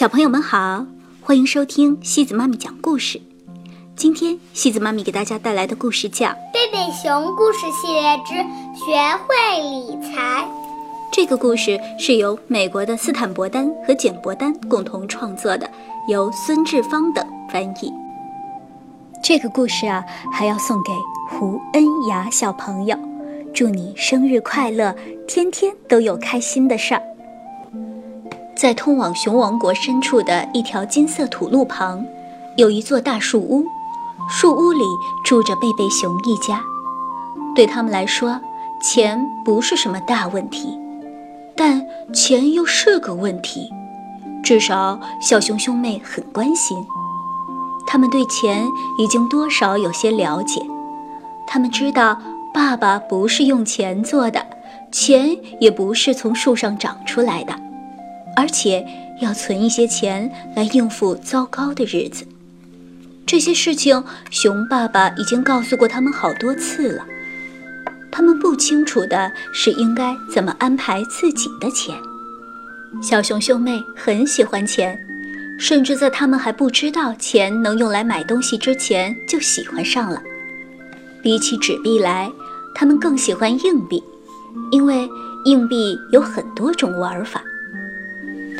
小朋友们好，欢迎收听西子妈咪讲故事。今天西子妈咪给大家带来的故事叫《贝贝熊故事系列之学会理财》。这个故事是由美国的斯坦伯丹和简伯丹共同创作的，由孙志芳等翻译。这个故事啊，还要送给胡恩雅小朋友，祝你生日快乐，天天都有开心的事儿。在通往熊王国深处的一条金色土路旁，有一座大树屋。树屋里住着贝贝熊一家。对他们来说，钱不是什么大问题，但钱又是个问题。至少小熊兄妹很关心。他们对钱已经多少有些了解。他们知道，爸爸不是用钱做的，钱也不是从树上长出来的。而且要存一些钱来应付糟糕的日子。这些事情，熊爸爸已经告诉过他们好多次了。他们不清楚的是应该怎么安排自己的钱。小熊兄妹很喜欢钱，甚至在他们还不知道钱能用来买东西之前就喜欢上了。比起纸币来，他们更喜欢硬币，因为硬币有很多种玩法。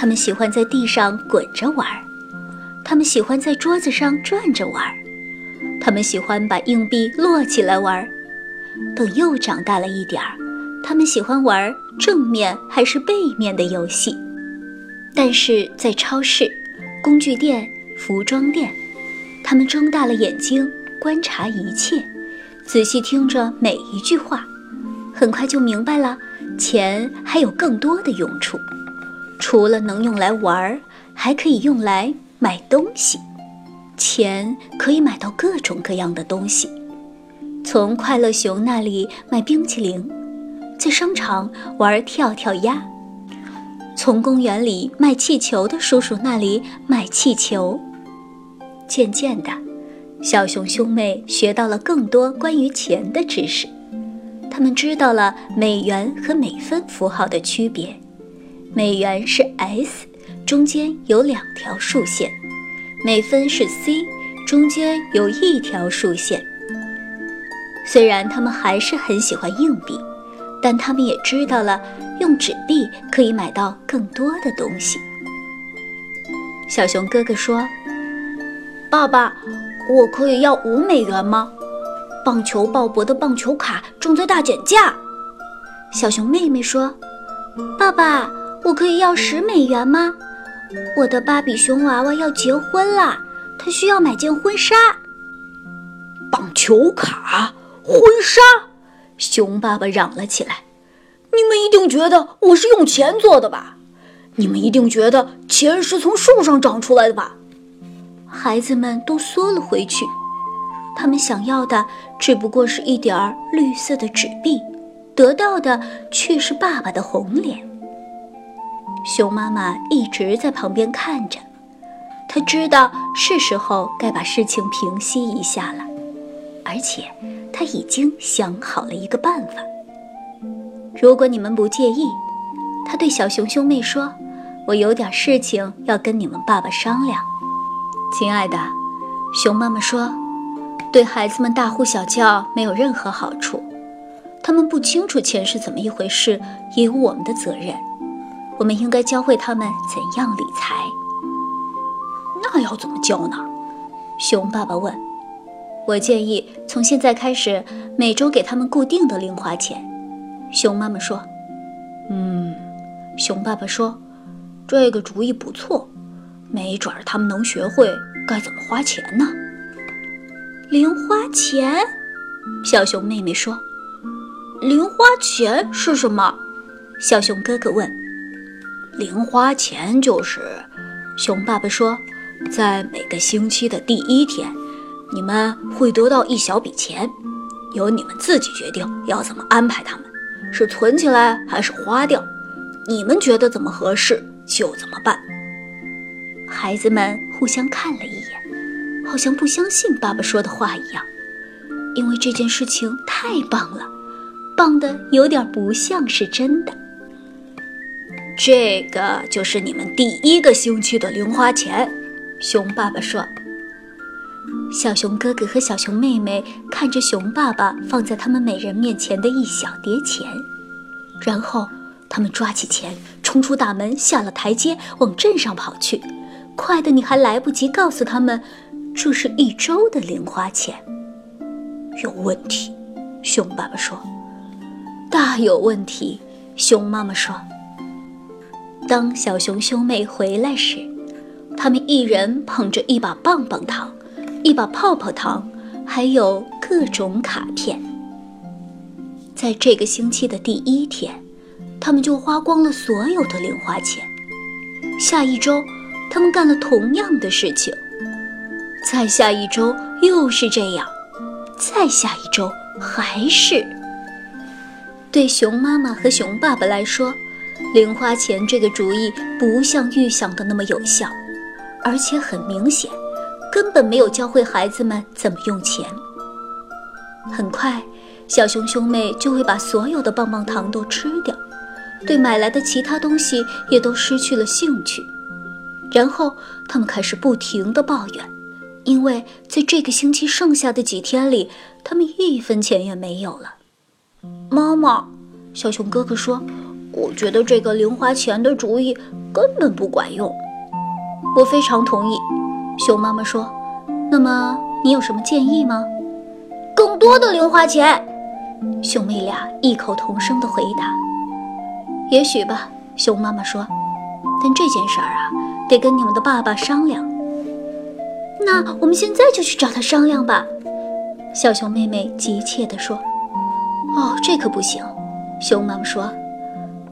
他们喜欢在地上滚着玩儿，他们喜欢在桌子上转着玩儿，他们喜欢把硬币摞起来玩儿。等又长大了一点儿，他们喜欢玩正面还是背面的游戏。但是在超市、工具店、服装店，他们睁大了眼睛观察一切，仔细听着每一句话，很快就明白了，钱还有更多的用处。除了能用来玩儿，还可以用来买东西。钱可以买到各种各样的东西，从快乐熊那里买冰淇淋，在商场玩跳跳鸭，从公园里卖气球的叔叔那里买气球。渐渐的，小熊兄妹学到了更多关于钱的知识，他们知道了美元和美分符号的区别。美元是 S，中间有两条竖线；美分是 C，中间有一条竖线。虽然他们还是很喜欢硬币，但他们也知道了用纸币可以买到更多的东西。小熊哥哥说：“爸爸，我可以要五美元吗？棒球鲍勃的棒球卡正在大减价。”小熊妹妹说：“爸爸。”我可以要十美元吗？我的芭比熊娃娃要结婚了，他需要买件婚纱。棒球卡、婚纱，熊爸爸嚷了起来：“你们一定觉得我是用钱做的吧？你们一定觉得钱是从树上长出来的吧？”孩子们都缩了回去，他们想要的只不过是一点儿绿色的纸币，得到的却是爸爸的红脸。熊妈妈一直在旁边看着，她知道是时候该把事情平息一下了，而且她已经想好了一个办法。如果你们不介意，她对小熊兄妹说：“我有点事情要跟你们爸爸商量。”亲爱的，熊妈妈说：“对孩子们大呼小叫没有任何好处，他们不清楚钱是怎么一回事，也有我们的责任。”我们应该教会他们怎样理财。那要怎么教呢？熊爸爸问。我建议从现在开始，每周给他们固定的零花钱。熊妈妈说。嗯，熊爸爸说，这个主意不错，没准儿他们能学会该怎么花钱呢。零花钱？小熊妹妹说。零花钱是什么？小熊哥哥问。零花钱就是，熊爸爸说，在每个星期的第一天，你们会得到一小笔钱，由你们自己决定要怎么安排它们，是存起来还是花掉，你们觉得怎么合适就怎么办。孩子们互相看了一眼，好像不相信爸爸说的话一样，因为这件事情太棒了，棒的有点不像是真的。这个就是你们第一个星期的零花钱。”熊爸爸说。小熊哥哥和小熊妹妹看着熊爸爸放在他们每人面前的一小叠钱，然后他们抓起钱，冲出大门，下了台阶，往镇上跑去。快的，你还来不及告诉他们，这是一周的零花钱。有问题，熊爸爸说。大有问题，熊妈妈说。当小熊兄妹回来时，他们一人捧着一把棒棒糖。一把泡泡糖，还有各种卡片。在这个星期的第一天，他们就花光了所有的零花钱。下一周，他们干了同样的事情。再下一周又是这样，再下一周还是。对熊妈妈和熊爸爸来说，零花钱这个主意不像预想的那么有效，而且很明显。根本没有教会孩子们怎么用钱。很快，小熊兄妹就会把所有的棒棒糖都吃掉，对买来的其他东西也都失去了兴趣。然后，他们开始不停地抱怨，因为在这个星期剩下的几天里，他们一分钱也没有了。妈妈，小熊哥哥说：“我觉得这个零花钱的主意根本不管用。”我非常同意。熊妈妈说：“那么你有什么建议吗？”更多的零花钱。兄妹俩异口同声地回答：“也许吧。”熊妈妈说：“但这件事儿啊，得跟你们的爸爸商量。”那我们现在就去找他商量吧。”小熊妹妹急切地说。“哦，这可不行。”熊妈妈说：“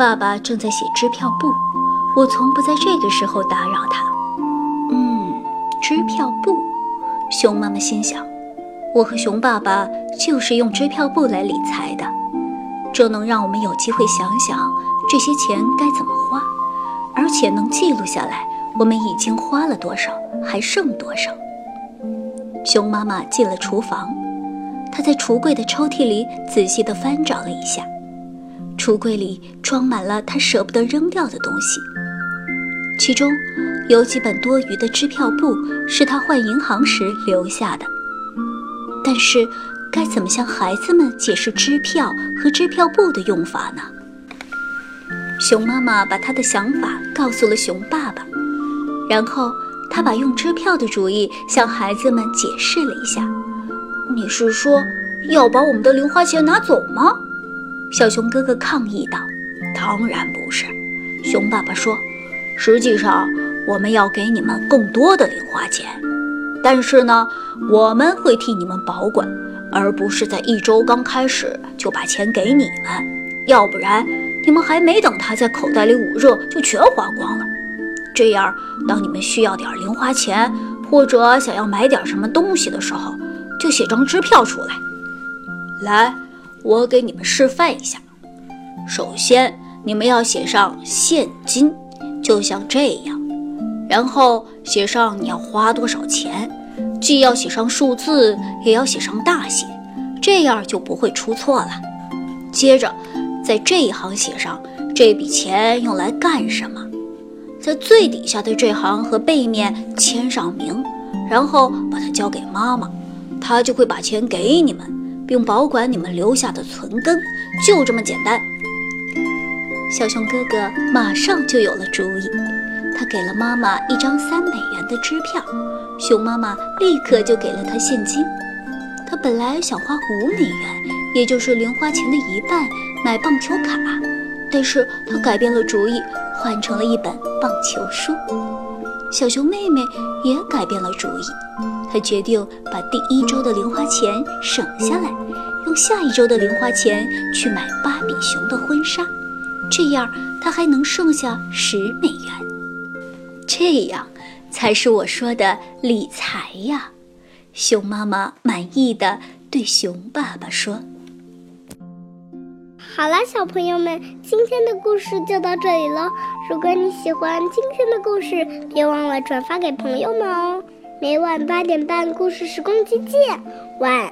爸爸正在写支票簿，我从不在这个时候打扰他。”嗯支票簿，熊妈妈心想：“我和熊爸爸就是用支票簿来理财的，这能让我们有机会想想这些钱该怎么花，而且能记录下来我们已经花了多少，还剩多少。”熊妈妈进了厨房，她在橱柜的抽屉里仔细地翻找了一下，橱柜里装满了他舍不得扔掉的东西，其中。有几本多余的支票簿是他换银行时留下的，但是该怎么向孩子们解释支票和支票簿的用法呢？熊妈妈把她的想法告诉了熊爸爸，然后他把用支票的主意向孩子们解释了一下。你是说要把我们的零花钱拿走吗？小熊哥哥抗议道。当然不是，熊爸爸说，实际上。我们要给你们更多的零花钱，但是呢，我们会替你们保管，而不是在一周刚开始就把钱给你们，要不然你们还没等他在口袋里捂热就全花光了。这样，当你们需要点零花钱或者想要买点什么东西的时候，就写张支票出来。来，我给你们示范一下。首先，你们要写上现金，就像这样。然后写上你要花多少钱，既要写上数字，也要写上大写，这样就不会出错了。接着，在这一行写上这笔钱用来干什么，在最底下的这行和背面签上名，然后把它交给妈妈，她就会把钱给你们，并保管你们留下的存根。就这么简单。小熊哥哥马上就有了主意。他给了妈妈一张三美元的支票，熊妈妈立刻就给了他现金。他本来想花五美元，也就是零花钱的一半，买棒球卡，但是他改变了主意，换成了一本棒球书。小熊妹妹也改变了主意，她决定把第一周的零花钱省下来，用下一周的零花钱去买芭比熊的婚纱，这样她还能剩下十美元。这样才是我说的理财呀！熊妈妈满意的对熊爸爸说：“好了，小朋友们，今天的故事就到这里了。如果你喜欢今天的故事，别忘了转发给朋友们哦。每晚八点半，故事时光机见，晚安。”